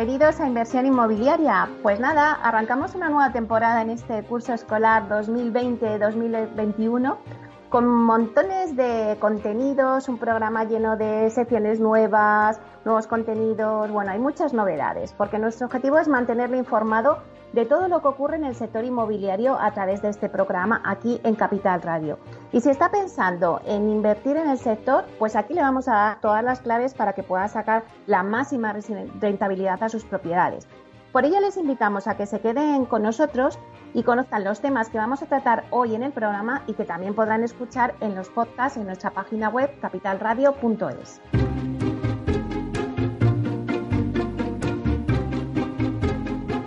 Bienvenidos a Inversión Inmobiliaria. Pues nada, arrancamos una nueva temporada en este curso escolar 2020-2021 con montones de contenidos, un programa lleno de secciones nuevas, nuevos contenidos, bueno, hay muchas novedades, porque nuestro objetivo es mantenerle informado de todo lo que ocurre en el sector inmobiliario a través de este programa aquí en Capital Radio. Y si está pensando en invertir en el sector, pues aquí le vamos a dar todas las claves para que pueda sacar la máxima rentabilidad a sus propiedades. Por ello les invitamos a que se queden con nosotros y conozcan los temas que vamos a tratar hoy en el programa y que también podrán escuchar en los podcasts en nuestra página web capitalradio.es.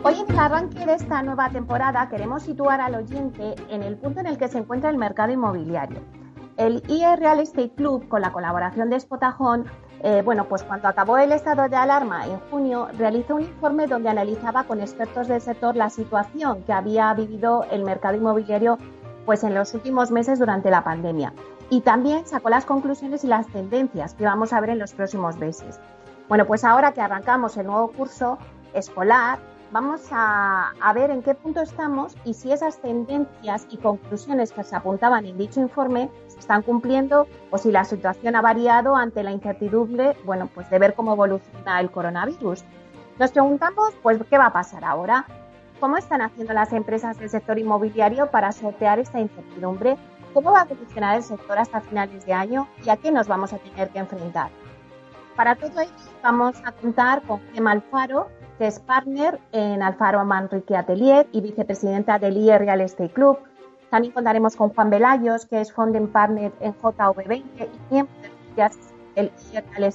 Hoy en el arranque de esta nueva temporada queremos situar al oyente en el punto en el que se encuentra el mercado inmobiliario. El IE Real Estate Club, con la colaboración de Spotajón, eh, bueno, pues cuando acabó el estado de alarma en junio, realizó un informe donde analizaba con expertos del sector la situación que había vivido el mercado inmobiliario pues en los últimos meses durante la pandemia. Y también sacó las conclusiones y las tendencias que vamos a ver en los próximos meses. Bueno, pues ahora que arrancamos el nuevo curso escolar, vamos a, a, ver en qué punto estamos y si esas tendencias y conclusiones que se apuntaban en dicho informe están cumpliendo o si la situación ha variado ante la incertidumbre, bueno, pues de ver cómo evoluciona el coronavirus. Nos preguntamos, pues, ¿qué va a pasar ahora? ¿Cómo están haciendo las empresas del sector inmobiliario para sortear esta incertidumbre? ¿Cómo va a evolucionar el sector hasta finales de año y a qué nos vamos a tener que enfrentar? Para todo ello vamos a contar con Gemma Alfaro, es partner en Alfaro Manrique Atelier y vicepresidenta del IE Real Estate Club, también contaremos con Juan Velayos, que es Founding Partner en JV20 y miembro del IRL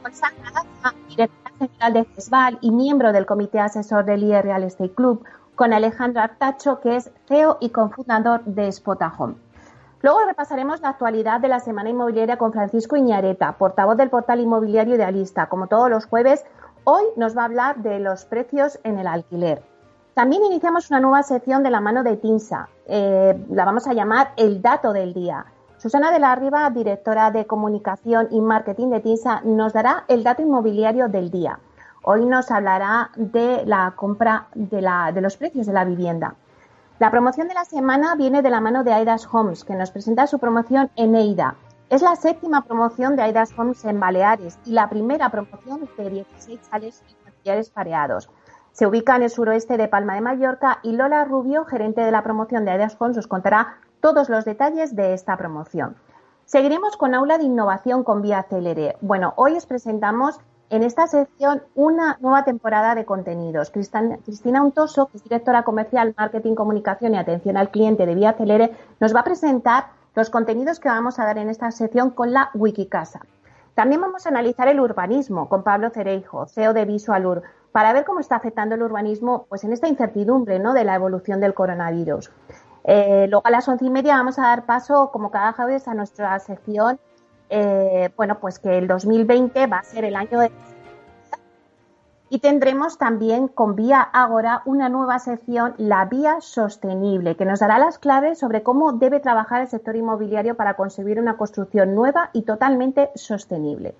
Con Sandra Daza, directora general de CESVAL y miembro del comité asesor del IR Real Estate Club, con Alejandro Artacho, que es CEO y cofundador de Spotahome. Luego repasaremos la actualidad de la semana inmobiliaria con Francisco Iñareta, portavoz del portal inmobiliario Idealista. Como todos los jueves, hoy nos va a hablar de los precios en el alquiler. También iniciamos una nueva sección de la mano de TINSA. Eh, la vamos a llamar El Dato del Día. Susana de la Riva, directora de comunicación y marketing de TINSA, nos dará el dato inmobiliario del día. Hoy nos hablará de la compra de, de los precios de la vivienda. La promoción de la semana viene de la mano de Aidas Homes, que nos presenta su promoción en EIDA. Es la séptima promoción de Aidas Homes en Baleares y la primera promoción de 16 sales y materiales pareados. Se ubica en el suroeste de Palma de Mallorca y Lola Rubio, gerente de la promoción de Adidas Homes, os contará todos los detalles de esta promoción. Seguiremos con Aula de Innovación con Vía Célere. Bueno, hoy os presentamos en esta sección una nueva temporada de contenidos. Cristina Untoso, que es directora comercial, marketing, comunicación y atención al cliente de Vía Celere, nos va a presentar los contenidos que vamos a dar en esta sección con la Wikicasa. También vamos a analizar el urbanismo con Pablo Cereijo, CEO de Visualur, para ver cómo está afectando el urbanismo pues en esta incertidumbre ¿no? de la evolución del coronavirus. Eh, luego a las once y media vamos a dar paso, como cada jueves, a nuestra sección, eh, bueno, pues que el 2020 va a ser el año de y tendremos también con Vía Agora una nueva sección, la Vía Sostenible, que nos dará las claves sobre cómo debe trabajar el sector inmobiliario para conseguir una construcción nueva y totalmente sostenible.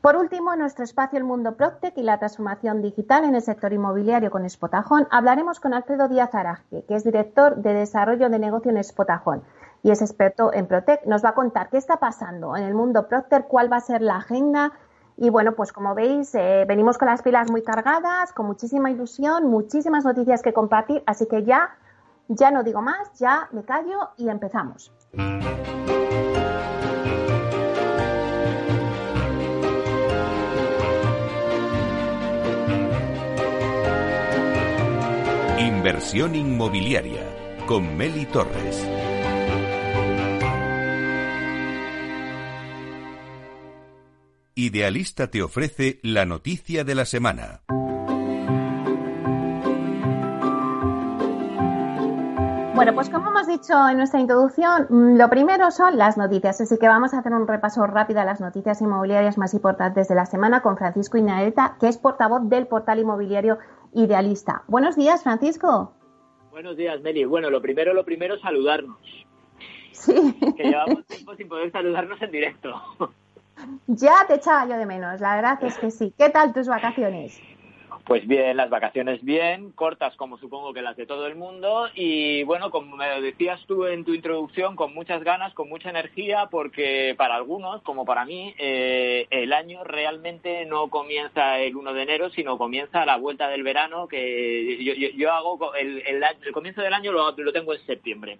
Por último, en nuestro espacio El Mundo Proctec y la transformación digital en el sector inmobiliario con Spotajón, hablaremos con Alfredo Díaz Araje, que es director de desarrollo de negocio en Spotajón y es experto en Protec. Nos va a contar qué está pasando en el mundo Procter, cuál va a ser la agenda. Y bueno, pues como veis, eh, venimos con las pilas muy cargadas, con muchísima ilusión, muchísimas noticias que compartir, así que ya, ya no digo más, ya me callo y empezamos. Inversión inmobiliaria con Meli Torres. Idealista te ofrece la noticia de la semana. Bueno, pues como hemos dicho en nuestra introducción, mm, lo primero son las noticias, así que vamos a hacer un repaso rápido a las noticias inmobiliarias más importantes de la semana con Francisco Inaeta, que es portavoz del portal inmobiliario Idealista. Buenos días, Francisco. Buenos días, Meli. Bueno, lo primero, lo primero, saludarnos. Sí. Que llevamos tiempo sin poder saludarnos en directo. Ya te echaba yo de menos, la verdad es que sí. ¿Qué tal tus vacaciones? Pues bien, las vacaciones bien, cortas como supongo que las de todo el mundo y bueno, como me decías tú en tu introducción, con muchas ganas, con mucha energía, porque para algunos, como para mí, eh, el año realmente no comienza el 1 de enero, sino comienza la vuelta del verano, que yo, hago el, comienzo del año lo tengo en septiembre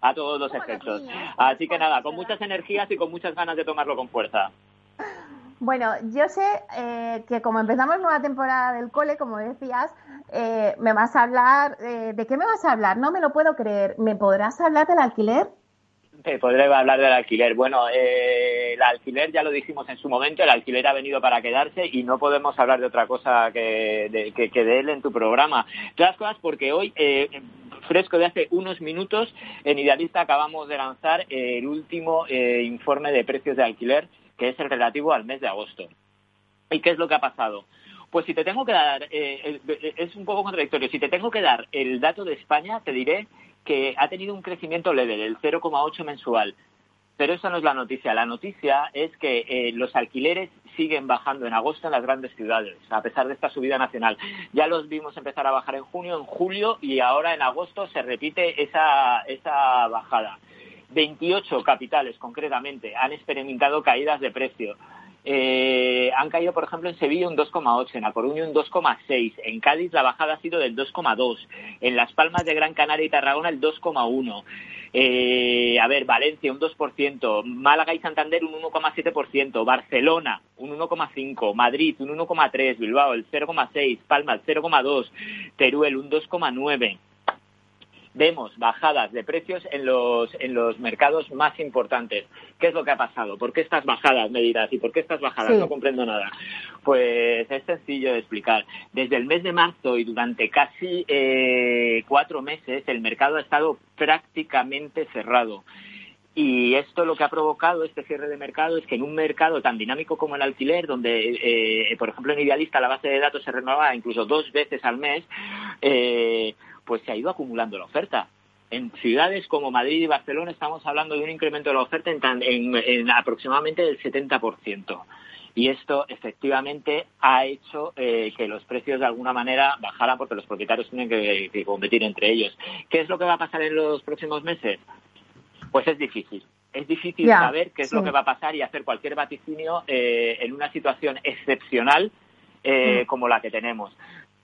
a todos los efectos. Así que nada, con muchas energías y con muchas ganas de tomarlo con fuerza. Bueno, yo sé eh, que como empezamos nueva temporada del cole, como decías, eh, me vas a hablar, eh, ¿de qué me vas a hablar? No me lo puedo creer. ¿Me podrás hablar del alquiler? Te podré hablar del alquiler. Bueno, el alquiler ya lo dijimos en su momento, el alquiler ha venido para quedarse y no podemos hablar de otra cosa que de, que, de él en tu programa. Todas cosas porque hoy fresco de hace unos minutos, en Idealista acabamos de lanzar el último informe de precios de alquiler que es el relativo al mes de agosto. ¿Y qué es lo que ha pasado? Pues si te tengo que dar, eh, eh, es un poco contradictorio, si te tengo que dar el dato de España, te diré que ha tenido un crecimiento leve del 0,8 mensual. Pero esa no es la noticia. La noticia es que eh, los alquileres siguen bajando en agosto en las grandes ciudades, a pesar de esta subida nacional. Ya los vimos empezar a bajar en junio, en julio y ahora en agosto se repite esa, esa bajada. 28 capitales concretamente han experimentado caídas de precio. Eh, han caído, por ejemplo, en Sevilla un 2,8, en A Coruña un 2,6, en Cádiz la bajada ha sido del 2,2, en Las Palmas de Gran Canaria y Tarragona el 2,1. Eh, a ver, Valencia un 2%, Málaga y Santander un 1,7%, Barcelona un 1,5%, Madrid un 1,3%, Bilbao el 0,6%, Palma el 0,2%, Teruel un 2,9% vemos bajadas de precios en los, en los mercados más importantes. ¿Qué es lo que ha pasado? ¿Por qué estas bajadas, me dirás? ¿Y por qué estas bajadas? No comprendo nada. Pues es sencillo de explicar. Desde el mes de marzo y durante casi eh, cuatro meses el mercado ha estado prácticamente cerrado. Y esto lo que ha provocado este cierre de mercado es que en un mercado tan dinámico como el alquiler, donde, eh, por ejemplo, en Idealista la base de datos se renovaba incluso dos veces al mes, eh, pues se ha ido acumulando la oferta. En ciudades como Madrid y Barcelona estamos hablando de un incremento de la oferta en, aproximadamente del 70%. Y esto efectivamente ha hecho eh, que los precios de alguna manera bajaran porque los propietarios tienen que, competir entre ellos. ¿Qué es lo que va a pasar en los próximos meses? Pues es difícil. Es difícil saber qué es lo que va a pasar y hacer cualquier vaticinio eh, en una situación excepcional eh, mm. como la que tenemos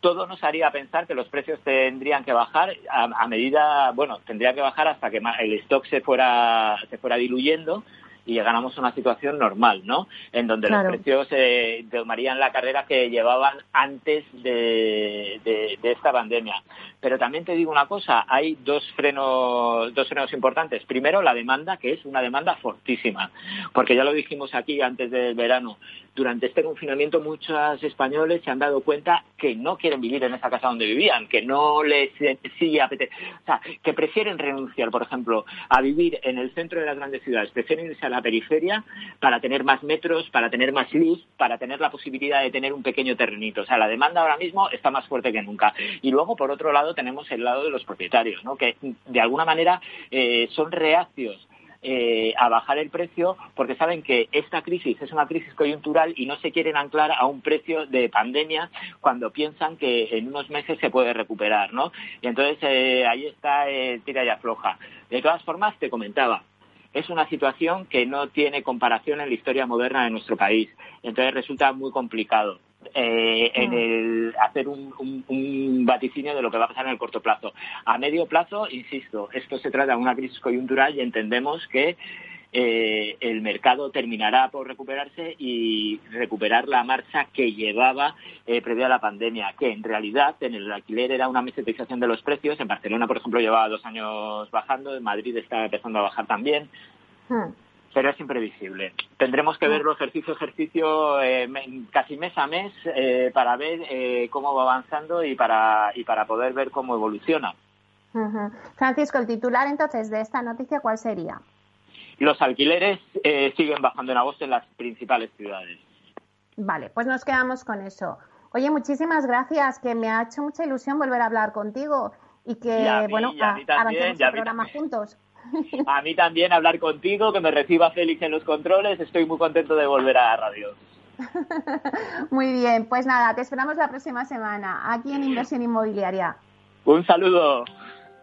todo nos haría pensar que los precios tendrían que bajar a, medida, bueno, tendría que bajar hasta que el stock se fuera, se fuera diluyendo y llegáramos a una situación normal, ¿no? En donde los precios eh, tomarían la carrera que llevaban antes de, esta pandemia. Pero también te digo una cosa, hay dos frenos, dos frenos importantes. Primero, la demanda, que es una demanda fortísima, porque ya lo dijimos aquí antes del verano. Durante este confinamiento muchos españoles se han dado cuenta que no quieren vivir en esa casa donde vivían, que no les sí apetece, o sea, que prefieren renunciar, por ejemplo, a vivir en el centro de las grandes ciudades, prefieren irse a la periferia para tener más metros, para tener más luz, para tener la posibilidad de tener un pequeño terrenito. O sea, la demanda ahora mismo está más fuerte que nunca. Y luego, por otro lado, tenemos el lado de los propietarios, ¿no? que de alguna manera eh, son reacios eh, a bajar el precio porque saben que esta crisis es una crisis coyuntural y no se quieren anclar a un precio de pandemia cuando piensan que en unos meses se puede recuperar, ¿no? Y entonces eh, ahí está tira y afloja. De todas formas, te comentaba, es una situación que no tiene comparación en la historia moderna de nuestro país. Entonces resulta muy complicado. Eh, en el hacer un, vaticinio de lo que va a pasar en el corto plazo. A medio plazo, insisto, esto se trata de una crisis coyuntural y entendemos que eh, el mercado terminará por recuperarse y recuperar la marcha que llevaba eh, previo a la pandemia, que en realidad en el alquiler era una mesetización de los precios. En Barcelona, por ejemplo, llevaba dos años bajando, en Madrid está empezando a bajar también. Hmm. Pero es imprevisible. Tendremos que verlo ejercicio a ejercicio, eh, casi mes a mes, eh, para ver eh, cómo va avanzando y para, y para poder ver cómo evoluciona. Francisco, el titular entonces de esta noticia, ¿cuál sería? Los alquileres siguen bajando en agosto en las principales ciudades. Vale, pues nos quedamos con eso. Oye, muchísimas gracias, que me ha hecho mucha ilusión volver a hablar contigo y que, bueno, a, avancemos el programa juntos. A mí también hablar contigo, que me reciba Félix en los controles. Estoy muy contento de volver a la radio. Muy bien, pues nada, te esperamos la próxima semana aquí en Inversión Inmobiliaria. Un saludo.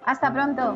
Hasta pronto.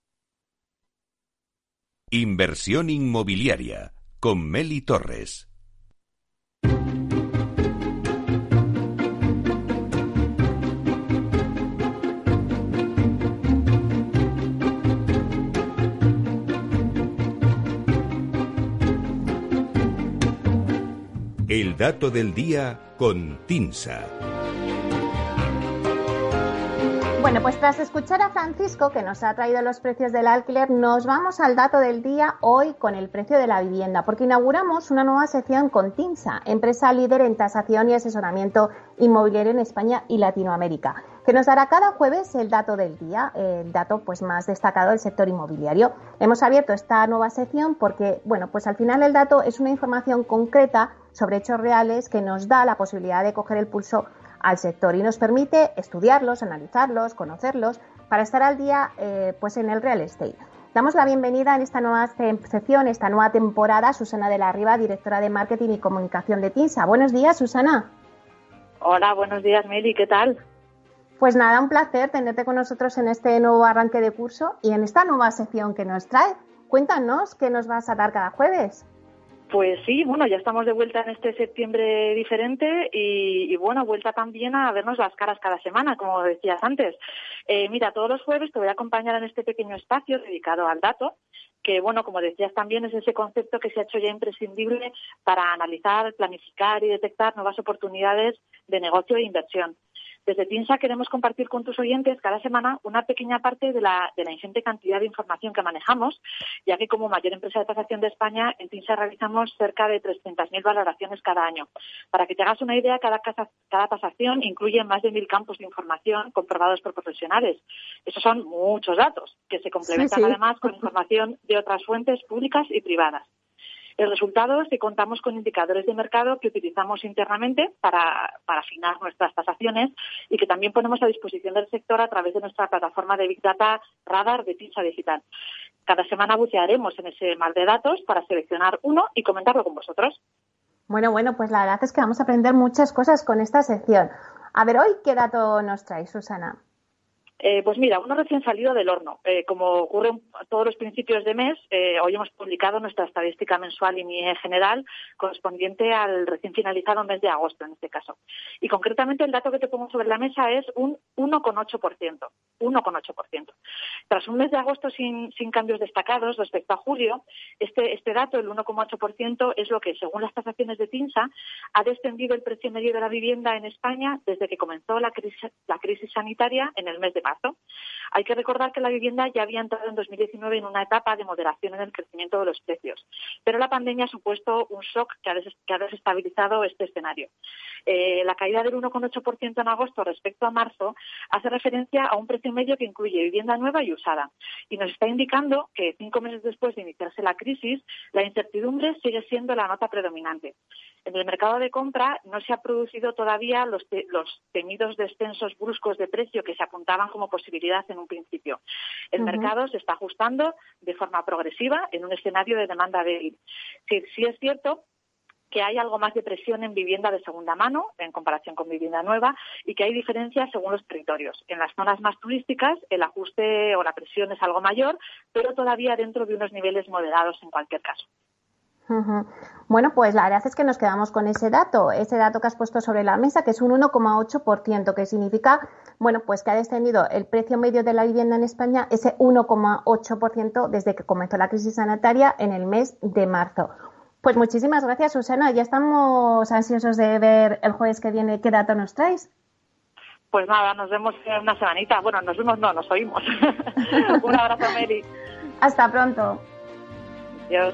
Inversión inmobiliaria con Meli Torres. El dato del día con Tinsa. Bueno, pues tras escuchar a Francisco, que nos ha traído los precios del alquiler, nos vamos al dato del día hoy con el precio de la vivienda, porque inauguramos una nueva sección con TINSA, empresa líder en tasación y asesoramiento inmobiliario en España y Latinoamérica, que nos dará cada jueves el dato del día, el dato pues más destacado del sector inmobiliario. Hemos abierto esta nueva sección porque, bueno, pues al final el dato es una información concreta sobre hechos reales que nos da la posibilidad de coger el pulso al sector y nos permite estudiarlos, analizarlos, conocerlos para estar al día eh, pues en el real estate. Damos la bienvenida en esta nueva sección, esta nueva temporada, a Susana de la Riva, directora de Marketing y Comunicación de TINSA. Buenos días, Susana. Hola, buenos días, Meli, ¿qué tal? Pues nada, un placer tenerte con nosotros en este nuevo arranque de curso y en esta nueva sección que nos trae. Cuéntanos qué nos vas a dar cada jueves. Pues sí, bueno, ya estamos de vuelta en este septiembre diferente y, bueno, vuelta también a vernos las caras cada semana, como decías antes. Eh, mira, todos los jueves te voy a acompañar en este pequeño espacio dedicado al dato, que bueno, como decías también, es ese concepto que se ha hecho ya imprescindible para analizar, planificar y detectar nuevas oportunidades de negocio e inversión. Desde TINSA queremos compartir con tus oyentes cada semana una pequeña parte de la, de la ingente cantidad de información que manejamos, ya que como mayor empresa de tasación de España, en TINSA realizamos cerca de 300.000 valoraciones cada año. Para que te hagas una idea, cada, cada tasación incluye más de mil campos de información comprobados por profesionales. Esos son muchos datos, que se complementan además con información de otras fuentes públicas y privadas. El resultado es que contamos con indicadores de mercado que utilizamos internamente para, afinar nuestras tasaciones y que también ponemos a disposición del sector a través de nuestra plataforma de Big Data Radar de Tinsa Digital. Cada semana bucearemos en ese mar de datos para seleccionar uno y comentarlo con vosotros. Bueno, bueno, pues la verdad es que vamos a aprender muchas cosas con esta sección. A ver, hoy, ¿qué dato nos trae, Susana? Eh, pues mira, uno recién salido del horno. Eh, como ocurre todos los principios de mes, eh, hoy hemos publicado nuestra estadística mensual y MIE general correspondiente al recién finalizado mes de agosto, en este caso. Y concretamente el dato que te pongo sobre la mesa es un 1,8%. 1,8%. Tras un mes de agosto sin, cambios destacados respecto a julio, este, este dato, el 1,8%, es lo que, según las tasaciones de TINSA, ha descendido el precio medio de la vivienda en España desde que comenzó la crisis, la crisis sanitaria en el mes de marzo. Hay que recordar que la vivienda ya había entrado en 2019 en una etapa de moderación en el crecimiento de los precios, pero la pandemia ha supuesto un shock que ha, desestabilizado este escenario. Eh, la caída del 1,8% en agosto respecto a marzo hace referencia a un precio medio que incluye vivienda nueva y usada y nos está indicando que cinco meses después de iniciarse la crisis, la incertidumbre sigue siendo la nota predominante. En el mercado de compra no se ha producido todavía los, temidos descensos bruscos de precio que se apuntaban como posibilidad en un principio. El mercado se está ajustando de forma progresiva en un escenario de demanda débil. Sí, sí es cierto que hay algo más de presión en vivienda de segunda mano en comparación con vivienda nueva y que hay diferencias según los territorios. En las zonas más turísticas el ajuste o la presión es algo mayor, pero todavía dentro de unos niveles moderados en cualquier caso. Bueno, pues la verdad es que nos quedamos con ese dato, ese dato que has puesto sobre la mesa, que es un 1,8%, que significa, bueno, pues que ha descendido el precio medio de la vivienda en España ese 1,8% desde que comenzó la crisis sanitaria en el mes de marzo. Pues muchísimas gracias, Susana. Ya estamos ansiosos de ver el jueves que viene qué dato nos traes. Pues nada, nos vemos en una semanita. Bueno, nos vemos, no, nos oímos. Un abrazo, Meli. Hasta pronto. Adiós.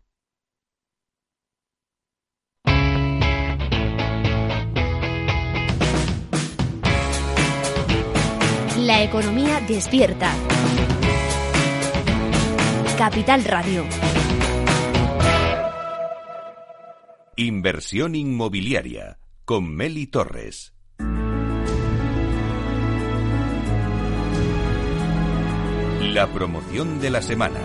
La economía despierta. Capital Radio. Inversión inmobiliaria con Meli Torres. La promoción de la semana.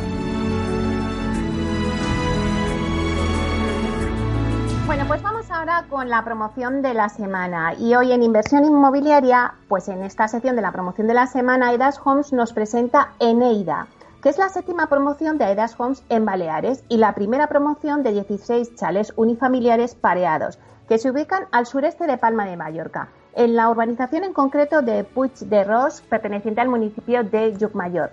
Bueno, pues vamos ahora con la promoción de la semana. Y hoy en Inversión Inmobiliaria, pues en esta sección de la promoción de la semana, Edas Homes nos presenta Eneida, que es la séptima promoción de Edas Homes en Baleares y la primera promoción de 16 chales unifamiliares pareados, que se ubican al sureste de Palma de Mallorca, en la urbanización en concreto de Puig de Ros, perteneciente al municipio de Llucmayor.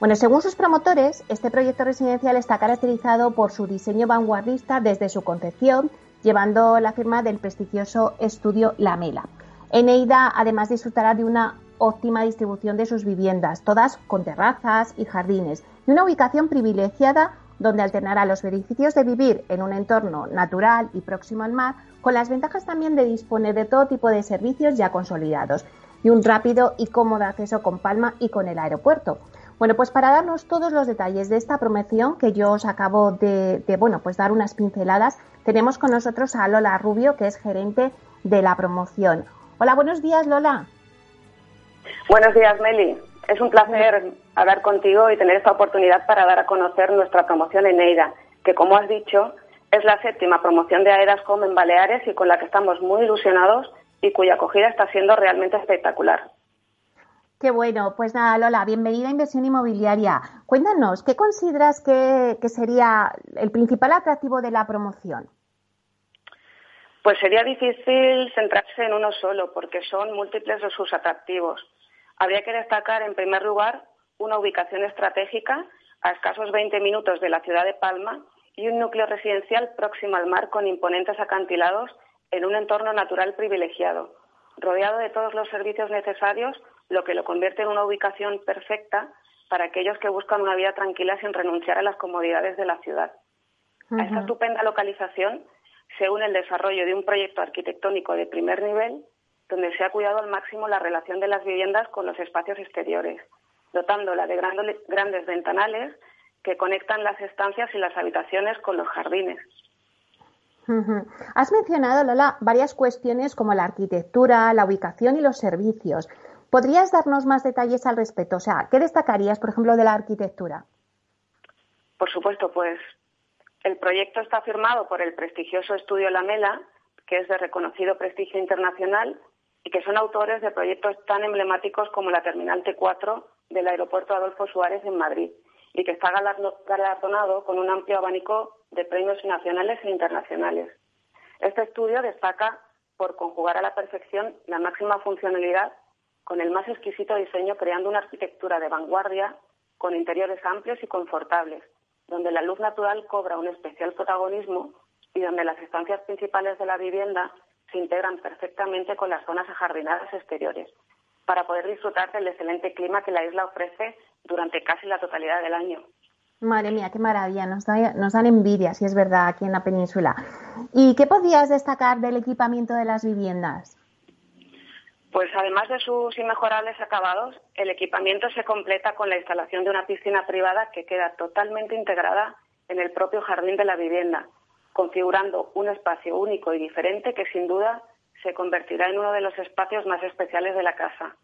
Bueno, según sus promotores, este proyecto residencial está caracterizado por su diseño vanguardista desde su concepción, llevando la firma del prestigioso estudio Lamela. Eneida además disfrutará de una óptima distribución de sus viviendas, todas con terrazas y jardines, y una ubicación privilegiada donde alternará los beneficios de vivir en un entorno natural y próximo al mar, con las ventajas también de disponer de todo tipo de servicios ya consolidados y un rápido y cómodo acceso con Palma y con el aeropuerto. Bueno, pues para darnos todos los detalles de esta promoción que yo os acabo de, bueno, pues dar unas pinceladas, tenemos con nosotros a Lola Rubio, que es gerente de la promoción. Hola, buenos días, Lola. Buenos días, Meli. Es un placer hablar contigo y tener esta oportunidad para dar a conocer nuestra promoción en EIDA, que como has dicho, es la séptima promoción de Aedas Home en Baleares y con la que estamos muy ilusionados y cuya acogida está siendo realmente espectacular. Qué bueno, pues nada, Lola, bienvenida a Inversión Inmobiliaria. Cuéntanos, ¿qué consideras que, sería el principal atractivo de la promoción? Pues sería difícil centrarse en uno solo, porque son múltiples los sus atractivos. Habría que destacar, en primer lugar, una ubicación estratégica a escasos 20 minutos de la ciudad de Palma y un núcleo residencial próximo al mar con imponentes acantilados en un entorno natural privilegiado, rodeado de todos los servicios necesarios lo que lo convierte en una ubicación perfecta para aquellos que buscan una vida tranquila sin renunciar a las comodidades de la ciudad. A esta estupenda localización se une el desarrollo de un proyecto arquitectónico de primer nivel donde se ha cuidado al máximo la relación de las viviendas con los espacios exteriores, dotándola de grandes ventanales que conectan las estancias y las habitaciones con los jardines. Has mencionado, Lola, varias cuestiones como la arquitectura, la ubicación y los servicios. ¿Podrías darnos más detalles al respecto? O sea, ¿qué destacarías, por ejemplo, de la arquitectura? Por supuesto, pues El proyecto está firmado por el prestigioso estudio Lamela, que es de reconocido prestigio internacional y que son autores de proyectos tan emblemáticos como la Terminal T4 del Aeropuerto Adolfo Suárez en Madrid y que está galardonado con un amplio abanico de premios nacionales e internacionales. Este estudio destaca por conjugar a la perfección la máxima funcionalidad con el más exquisito diseño, creando una arquitectura de vanguardia con interiores amplios y confortables, donde la luz natural cobra un especial protagonismo y donde las estancias principales de la vivienda se integran perfectamente con las zonas ajardinadas exteriores, para poder disfrutar del excelente clima que la isla ofrece durante casi la totalidad del año. Madre mía, qué maravilla, nos, nos dan envidia, si es verdad, aquí en la península. ¿Y qué podrías destacar del equipamiento de las viviendas? Pues además de sus inmejorables acabados, el equipamiento se completa con la instalación de una piscina privada que queda totalmente integrada en el propio jardín de la vivienda, configurando un espacio único y diferente que sin duda se convertirá en uno de los espacios más especiales de la casa.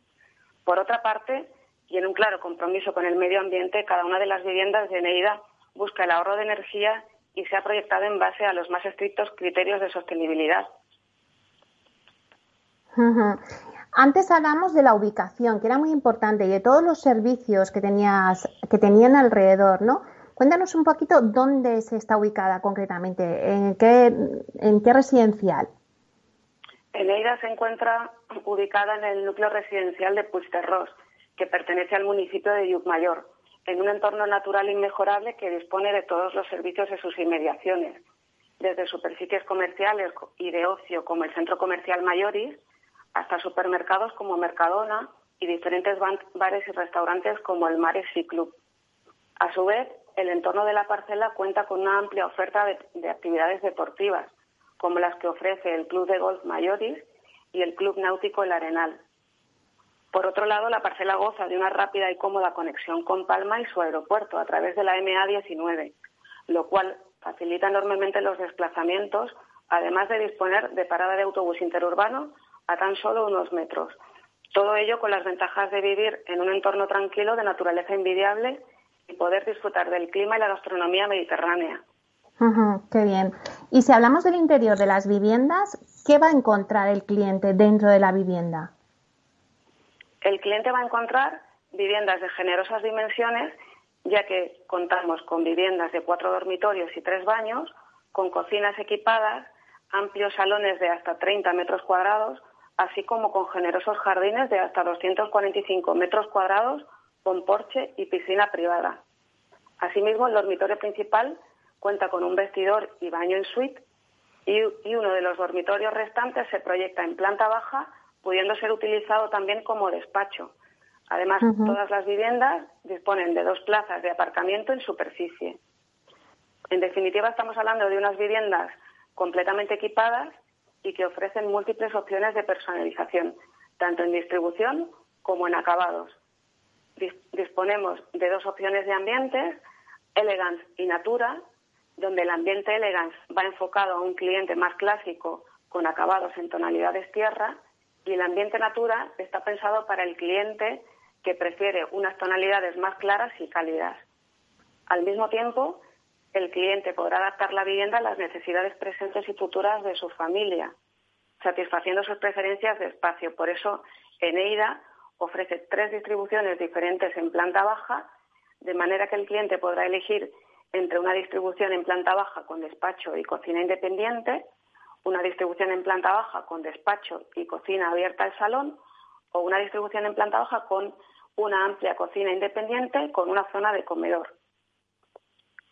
Por otra parte, y en un claro compromiso con el medio ambiente, cada una de las viviendas de Neida busca el ahorro de energía y se ha proyectado en base a los más estrictos criterios de sostenibilidad. Antes hablamos de la ubicación, que era muy importante, y de todos los servicios que tenías, que tenían alrededor, ¿no? Cuéntanos un poquito dónde se está ubicada concretamente, en qué, en qué residencial. Eneida se encuentra ubicada en el núcleo residencial de Puigterrós, que pertenece al municipio de Llucmayor, en un entorno natural inmejorable que dispone de todos los servicios de sus inmediaciones, desde superficies comerciales y de ocio como el centro comercial Mayoris, hasta supermercados como Mercadona y diferentes bares y restaurantes como el Mare Sea Club. A su vez, el entorno de la parcela cuenta con una amplia oferta de, actividades deportivas, como las que ofrece el Club de Golf Mayoris y el Club Náutico El Arenal. Por otro lado, la parcela goza de una rápida y cómoda conexión con Palma y su aeropuerto a través de la MA19, lo cual facilita enormemente los desplazamientos, además de disponer de parada de autobús interurbano a tan solo unos metros. Todo ello con las ventajas de vivir en un entorno tranquilo de naturaleza envidiable y poder disfrutar del clima y la gastronomía mediterránea. qué bien. Y si hablamos del interior de las viviendas, ¿qué va a encontrar el cliente dentro de la vivienda? El cliente va a encontrar viviendas de generosas dimensiones, ya que contamos con viviendas de cuatro dormitorios y tres baños, con cocinas equipadas, amplios salones de hasta 30 metros cuadrados, así como con generosos jardines de hasta 245 metros cuadrados con porche y piscina privada. Asimismo, el dormitorio principal cuenta con un vestidor y baño en suite y, uno de los dormitorios restantes se proyecta en planta baja, pudiendo ser utilizado también como despacho. Además, todas las viviendas disponen de dos plazas de aparcamiento en superficie. En definitiva, estamos hablando de unas viviendas completamente equipadas y que ofrecen múltiples opciones de personalización, tanto en distribución como en acabados. Disponemos de dos opciones de ambientes, Elegance y Natura, donde el ambiente Elegance va enfocado a un cliente más clásico con acabados en tonalidades tierra y el ambiente Natura está pensado para el cliente que prefiere unas tonalidades más claras y cálidas. Al mismo tiempo, el cliente podrá adaptar la vivienda a las necesidades presentes y futuras de su familia, satisfaciendo sus preferencias de espacio. Por eso, Eneida ofrece tres distribuciones diferentes en planta baja, de manera que el cliente podrá elegir entre una distribución en planta baja con despacho y cocina independiente, una distribución en planta baja con despacho y cocina abierta al salón, o una distribución en planta baja con una amplia cocina independiente con una zona de comedor.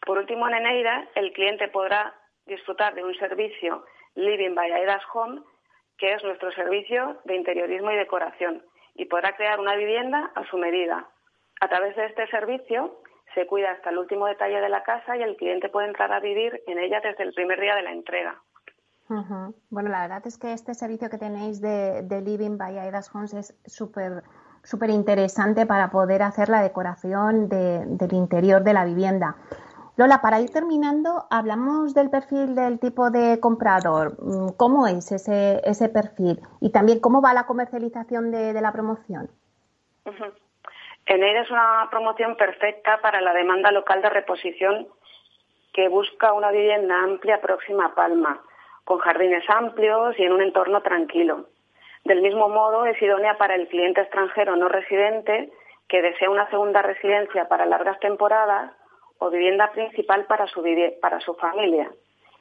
Por último, en Eneida, el cliente podrá disfrutar de un servicio Living by Aidas Home, que es nuestro servicio de interiorismo y decoración, y podrá crear una vivienda a su medida. A través de este servicio se cuida hasta el último detalle de la casa y el cliente puede entrar a vivir en ella desde el primer día de la entrega. Bueno, la verdad es que este servicio que tenéis de, Living by Aidas Homes es súper súper interesante para poder hacer la decoración del interior de la vivienda. Lola, para ir terminando, hablamos del perfil del tipo de comprador. Mm, ¿Cómo es ese, ese perfil? Y también, ¿cómo va la comercialización de, la promoción? Es una promoción perfecta para la demanda local de reposición que busca una vivienda amplia próxima a Palma, con jardines amplios y en un entorno tranquilo. Del mismo modo, es idónea para el cliente extranjero no residente que desea una segunda residencia para largas temporadas o vivienda principal para su, para su familia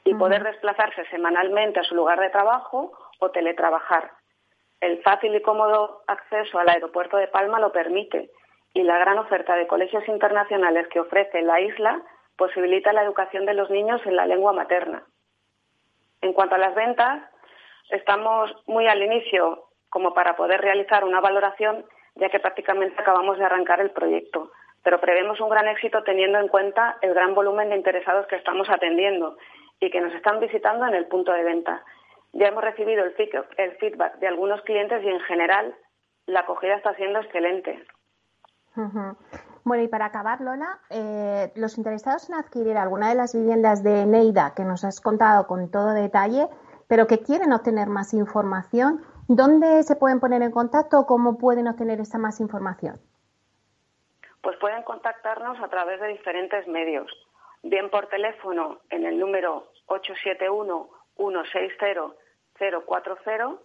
y poder desplazarse semanalmente a su lugar de trabajo o teletrabajar. El fácil y cómodo acceso al aeropuerto de Palma lo permite y la gran oferta de colegios internacionales que ofrece la isla posibilita la educación de los niños en la lengua materna. En cuanto a las ventas, estamos muy al inicio como para poder realizar una valoración, ya que prácticamente acabamos de arrancar el proyecto, pero prevemos un gran éxito teniendo en cuenta el gran volumen de interesados que estamos atendiendo y que nos están visitando en el punto de venta. Ya hemos recibido el feedback de algunos clientes y en general la acogida está siendo excelente. Bueno, y para acabar, Lola, eh, los interesados en adquirir alguna de las viviendas de Neida que nos has contado con todo detalle, pero que quieren obtener más información, ¿dónde se pueden poner en contacto o cómo pueden obtener esta más información? Pues pueden contactarnos a través de diferentes medios, bien por teléfono en el número 871 160 040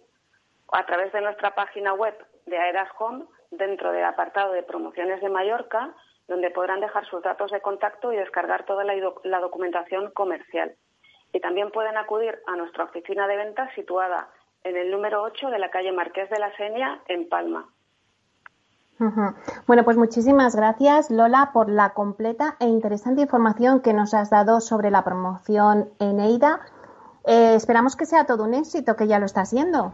a través de nuestra página web de Aedas Home dentro del apartado de promociones de Mallorca, donde podrán dejar sus datos de contacto y descargar toda la, documentación comercial. Y también pueden acudir a nuestra oficina de ventas situada en el número 8 de la calle Marqués de la Seña, en Palma. Bueno, pues muchísimas gracias, Lola, por la completa e interesante información que nos has dado sobre la promoción en EIDA eh, esperamos que sea todo un éxito, que ya lo está haciendo.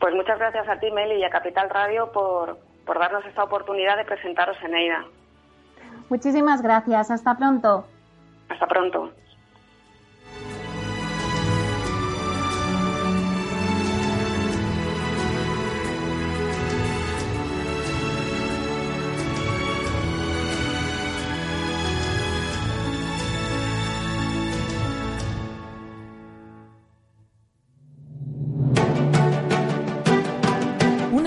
Pues muchas gracias a ti, Meli, y a Capital Radio por, por darnos esta oportunidad de presentaros en EIDA. Muchísimas gracias. Hasta pronto. Hasta pronto.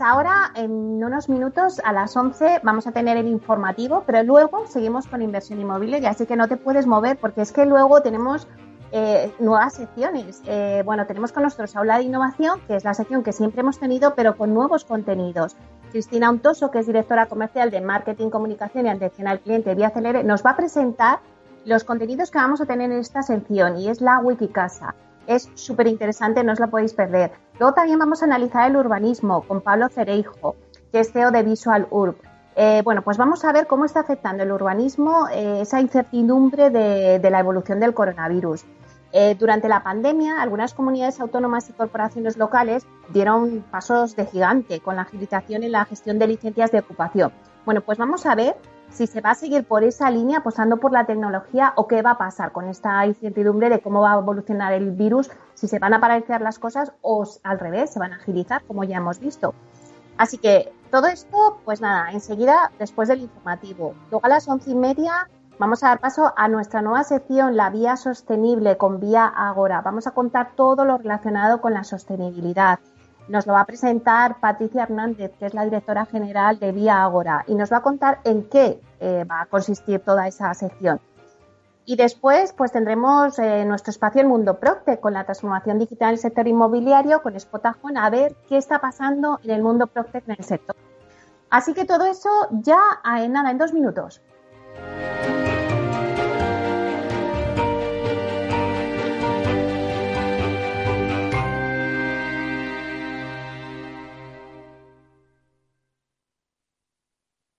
Ahora, en unos minutos, a las 11, vamos a tener el informativo, pero luego seguimos con inversión inmobiliaria, así que no te puedes mover porque es que luego tenemos eh, nuevas secciones. Eh, bueno, tenemos con nosotros Aula de Innovación, que es la sección que siempre hemos tenido, pero con nuevos contenidos. Cristina Untoso, que es directora comercial de Marketing, Comunicación y Atención al Cliente Vía Celere, nos va a presentar los contenidos que vamos a tener en esta sección y es la Wikicasa. Es súper interesante, no os la podéis perder. Luego también vamos a analizar el urbanismo con Pablo Cereijo, que es CEO de Visual Urb. Eh, bueno, pues vamos a ver cómo está afectando el urbanismo eh, esa incertidumbre de, la evolución del coronavirus. Eh, durante la pandemia, algunas comunidades autónomas y corporaciones locales dieron pasos de gigante con la agilización en la gestión de licencias de ocupación. Bueno, pues vamos a ver si se va a seguir por esa línea apostando por la tecnología o qué va a pasar con esta incertidumbre de cómo va a evolucionar el virus, si se van a paralizar las cosas o al revés, se van a agilizar, como ya hemos visto. Así que todo esto, pues nada, enseguida después del informativo. Luego a las once y media vamos a dar paso a nuestra nueva sección, la vía sostenible con Vía Agora. Vamos a contar todo lo relacionado con la sostenibilidad nos lo va a presentar Patricia Hernández, que es la directora general de Vía Agora, y nos va a contar en qué eh, va a consistir toda esa sección. Y después, pues tendremos eh, nuestro espacio El Mundo Procte con la transformación digital del sector inmobiliario, con Spotajón, a ver qué está pasando en el mundo Procte en el sector. Así que todo eso ya en nada, en dos minutos.